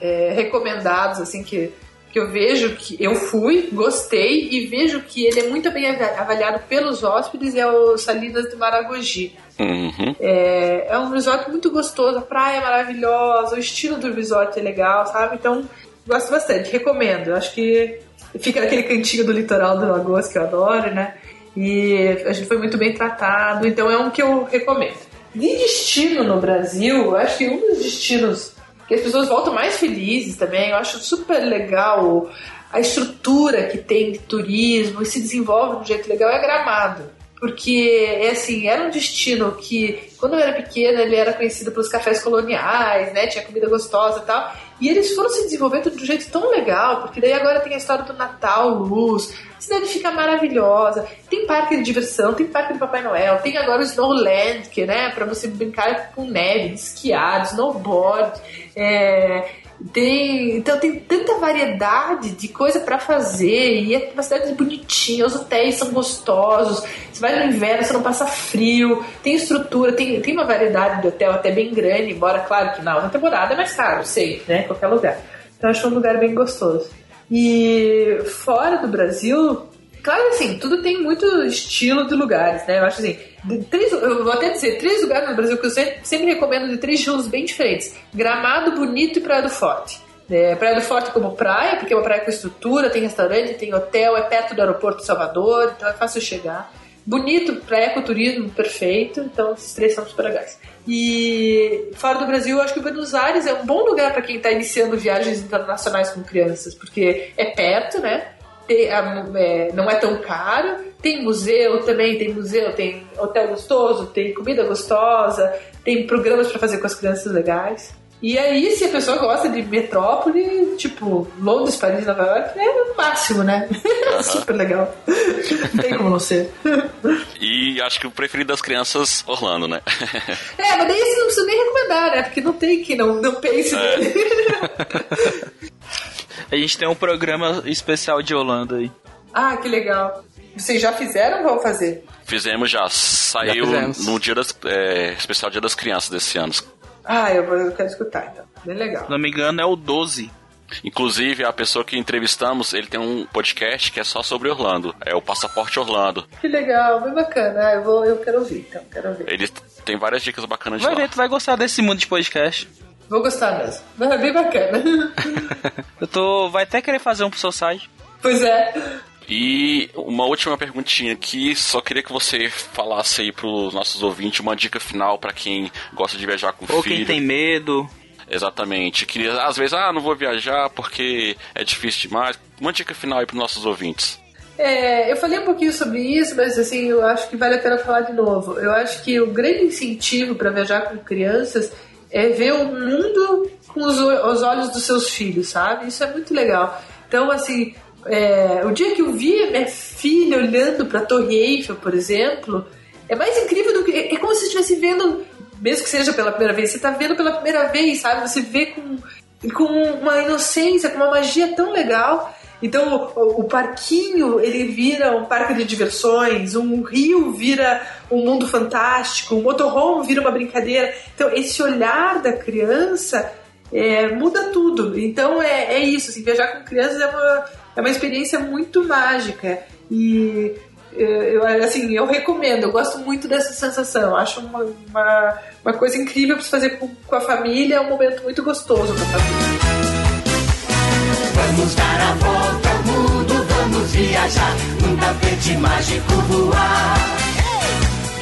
é, recomendados, assim, que, que eu vejo que eu fui, gostei e vejo que ele é muito bem ava- avaliado pelos hóspedes é o Salinas de Maragogi. Uhum. É, é um resort muito gostoso, a praia é maravilhosa, o estilo do resort é legal, sabe? Então, gosto bastante, recomendo. Eu Acho que fica naquele cantinho do litoral do Lagoas que eu adoro, né? E a gente foi muito bem tratado, então é um que eu recomendo. De destino no Brasil, eu acho que um dos destinos que as pessoas voltam mais felizes também, eu acho super legal a estrutura que tem de turismo e se desenvolve de um jeito legal é Gramado. Porque, é assim, era um destino que, quando eu era pequena, ele era conhecido pelos cafés coloniais, né? Tinha comida gostosa e tal. E eles foram se desenvolvendo de um jeito tão legal, porque daí agora tem a história do Natal, luz, a cidade fica maravilhosa, tem parque de diversão, tem parque do Papai Noel, tem agora o Snowland, que, né, pra você brincar com neve, esquiar, snowboard, é, tem, então tem tanta variedade de coisa pra fazer e é uma cidade bonitinha, os hotéis são gostosos. Você vai no inverno, você não passa frio, tem estrutura, tem, tem uma variedade de hotel até bem grande, embora claro que na outra temporada é mais caro, sei, né? Qualquer lugar. Então acho um lugar bem gostoso. E fora do Brasil, Claro assim, tudo tem muito estilo de lugares, né? Eu acho assim, três, eu vou até dizer, três lugares no Brasil que eu sempre, sempre recomendo de três estilos bem diferentes: Gramado, Bonito e Praia do Forte. É, praia do Forte como praia, porque é uma praia com estrutura, tem restaurante, tem hotel, é perto do aeroporto de Salvador, então é fácil chegar. Bonito, praia ecoturismo, perfeito, então esses três são super legais. E fora do Brasil, eu acho que Buenos Aires é um bom lugar para quem está iniciando viagens internacionais com crianças, porque é perto, né? Tem, a- é, não é tão caro. Tem museu também, tem museu, tem hotel gostoso, tem comida gostosa, tem programas para fazer com as crianças legais. E aí, se a pessoa gosta de metrópole, tipo Londres, Paris, Nova York, é o máximo, né? [LAUGHS] Super legal. Não tem como não ser. E acho que o preferido das crianças, Orlando, né? [LAUGHS] É, mas daí você não precisa nem recomendar, né? Porque não tem que não, não pense nele. [LAUGHS] A gente tem um programa especial de Holanda aí. ah, que legal. Vocês já fizeram ou vão fazer? Fizemos já. Saiu fizemos. no dia das, é, especial Dia das Crianças desse ano. Ah, eu, vou- eu quero escutar, então. Bem legal. Se não me engano, é o 12. Inclusive, a pessoa que entrevistamos, ele tem um podcast que é só sobre Orlando. É o Passaporte Orlando. Que legal, bem bacana. Ah, eu, vou, eu quero ouvir, então, quero ouvir. Ele tem várias dicas bacanas de Vai lá. ver, tu vai gostar desse mundo de podcast. Vou gostar mesmo. É bem bacana. [LAUGHS] Eu tô. Vai até querer fazer um pro seu site. pois é. E uma última perguntinha aqui, só queria que você falasse aí pros nossos ouvintes uma dica final pra quem gosta de viajar com Ou filho. quem tem medo. Exatamente. Queria, às vezes, ah, não vou viajar porque é difícil demais. Uma dica final aí pros nossos ouvintes. É, eu falei um pouquinho sobre isso, mas assim, eu acho que vale a pena falar de novo. Eu acho que o grande incentivo para viajar com crianças é ver o mundo com os, os olhos dos seus filhos, sabe? Isso é muito legal. Então, assim, é, o dia que eu vi minha filha olhando para a Torre Eiffel, por exemplo, é mais incrível do que. É como se estivesse vendo, mesmo que seja pela primeira vez, você está vendo pela primeira vez, sabe? Você vê com, com uma inocência, com uma magia tão legal. Então o, o parquinho ele vira um parque de diversões, um rio vira um mundo fantástico, um motorhome vira uma brincadeira. Então esse olhar da criança é, muda tudo. Então é, é isso, assim, viajar com crianças é uma, é uma experiência muito mágica e é, eu, assim, eu recomendo, eu gosto muito dessa sensação. Eu Acho uma, uma, uma coisa incrível para se fazer com, com a família, é um momento muito gostoso com a família. Vamos dar a volta ao mundo, vamos viajar, num tapete mágico voar.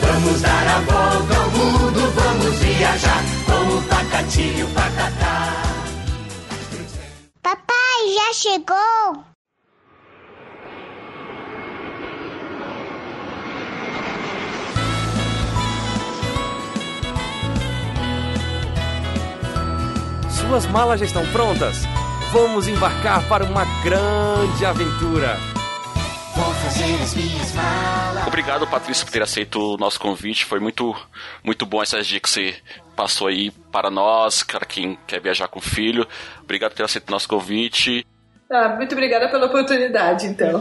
Vamos dar a volta ao mundo, vamos viajar, com o Pacati e o Pacatá. Papai, já chegou? Suas malas já estão prontas? Vamos embarcar para uma grande aventura. Vou fazer as minhas malas. Obrigado, Patrícia, por ter aceito o nosso convite. Foi muito, muito bom essas dicas que você passou aí para nós, para quem quer viajar com o filho. Obrigado por ter aceito o nosso convite. Ah, muito obrigada pela oportunidade, então.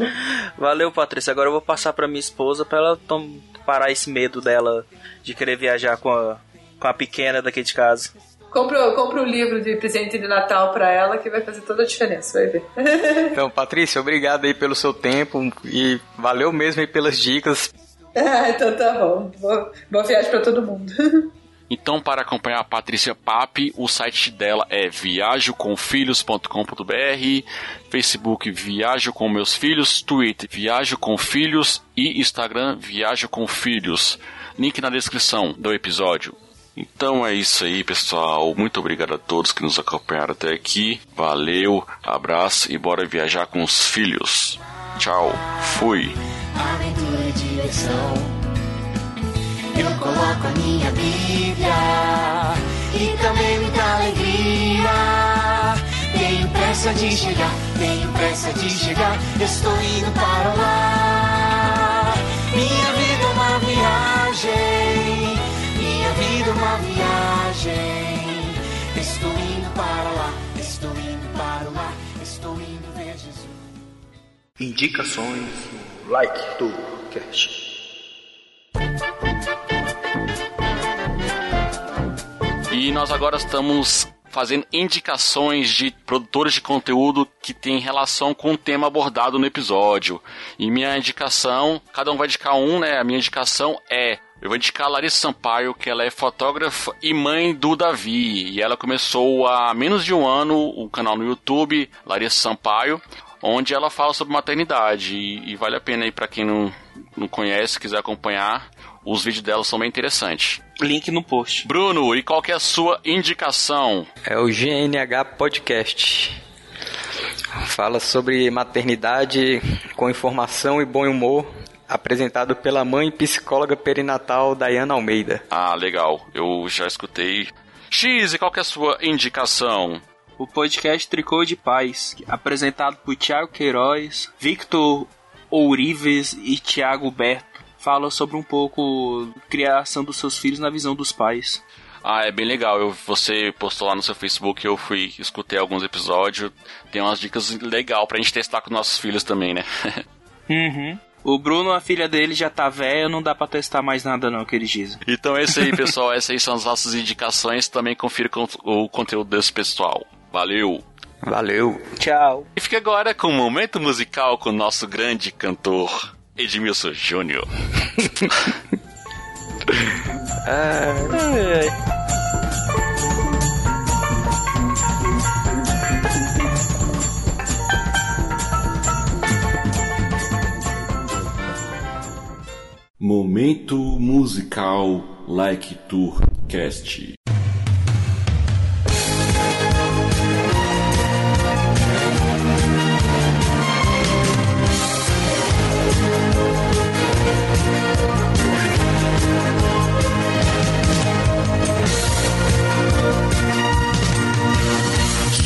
Valeu, Patrícia. Agora eu vou passar pra minha esposa pra ela tom- parar esse medo dela de querer viajar com a, com a pequena daqui de casa. Compra, compra um livro de presente de Natal pra ela que vai fazer toda a diferença, vai ver. [LAUGHS] Então, Patrícia, obrigado aí pelo seu tempo e valeu mesmo aí pelas dicas. ah, então tá bom. Boa, boa viagem pra todo mundo. [LAUGHS] Então, para acompanhar a Patrícia Pape, o site dela é viajoconfilhos.com.br, Facebook Viajo com Meus Filhos, Twitter Viajo com Filhos e Instagram Viajo com Filhos. Link na descrição do episódio. Então é isso aí, pessoal. Muito obrigado a todos que nos acompanharam até aqui. Valeu, abraço e bora viajar com os filhos. Tchau, fui. Aventura e diversão. Eu coloco a minha Bíblia e também muita alegria. Tenho pressa de chegar, tenho pressa de chegar. Estou indo para lá. Minha vida é uma viagem, é uma viagem. Estou indo para lá, estou indo para lá, estou indo ver Jesus. Indicações no Like do Cast. E nós agora estamos fazendo indicações de produtores de conteúdo que tem relação com o tema abordado no episódio. E minha indicação, cada um vai indicar um, né? A minha indicação é eu vou indicar a Larissa Sampaio, que ela é fotógrafa e mãe do Davi. E ela começou há menos de um ano o canal no YouTube, Larissa Sampaio, onde ela fala sobre maternidade. E, e vale a pena aí para quem não, não conhece, quiser acompanhar. Os vídeos dela são bem interessantes. Link no post. Bruno, e qual que é a sua indicação? É o GNH Podcast. Fala sobre maternidade com informação e bom humor, apresentado pela mãe psicóloga perinatal Dayana Almeida. Ah, legal. Eu já escutei. X, e qual que é a sua indicação? O podcast Tricô de Paz, apresentado por Thiago Queiroz, Victor Ourives e Thiago Berto, fala sobre um pouco criação dos seus filhos na visão dos pais. Ah, é bem legal. Eu, você postou lá no seu Facebook, eu fui, escutei alguns episódios. Tem umas dicas legais pra gente testar com nossos filhos também, né? [LAUGHS] Uhum. O Bruno, a filha dele, já tá velha, não dá pra testar mais nada não, que eles dizem. então é isso aí, pessoal. Essas aí são as nossas indicações. Também confira con- o conteúdo desse pessoal. Valeu! Valeu. Tchau. E fica agora com um momento musical com o nosso grande cantor, Edmilson Júnior. [LAUGHS] Momento musical Like Tour Cast.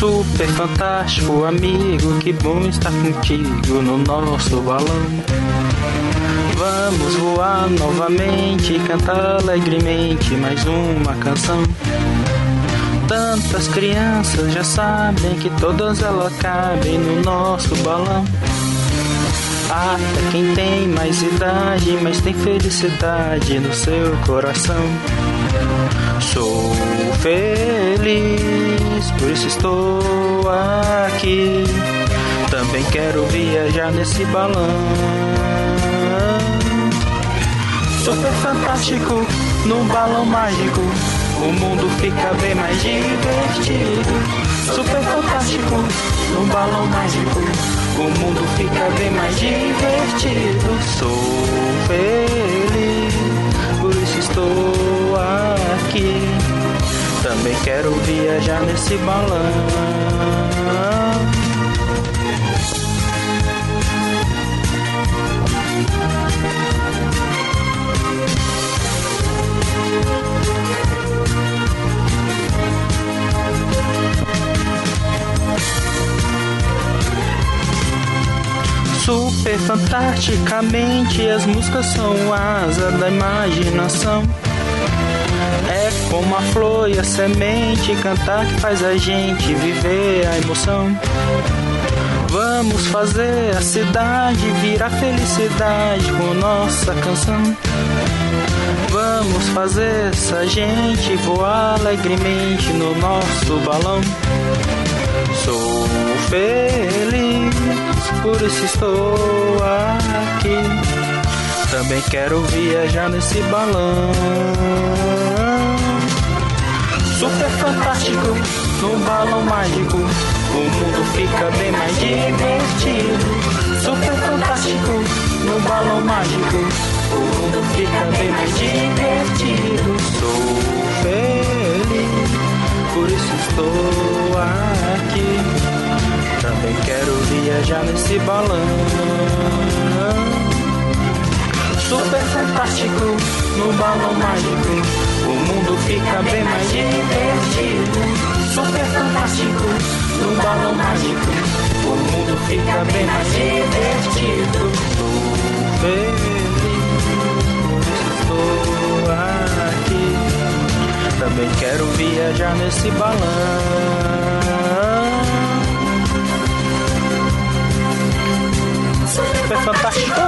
Super fantástico amigo, que bom estar contigo no nosso balão. Vamos voar novamente, cantar alegremente mais uma canção. Tantas crianças já sabem que todas elas cabem no nosso balão. Até quem tem mais idade, mas tem felicidade no seu coração. Sou feliz, por isso estou aqui. Também quero viajar nesse balão. Super fantástico, no balão mágico. O mundo fica bem mais divertido. Super fantástico, no balão mágico. O mundo fica bem mais divertido. Sou feliz, por isso estou aqui. Também quero viajar nesse balão. Super fantasticamente as músicas são asa da imaginação. Como a flor e a semente cantar que faz a gente viver a emoção. Vamos fazer a cidade virar felicidade com nossa canção. Vamos fazer essa gente voar alegremente no nosso balão. Sou feliz, por isso estou aqui. Também quero viajar nesse balão. Super fantástico, no balão mágico. O mundo fica bem mais divertido. Super fantástico, no balão mágico. O mundo fica bem mais divertido. Sou feliz, por isso estou aqui. Também quero viajar nesse balão. Super fantástico, no balão mágico. O mundo fica bem mais divertido. Super fantástico, no balão mágico. O mundo fica bem mais divertido. Estou feliz, estou aqui. Também quero viajar nesse balão. Super fantástico.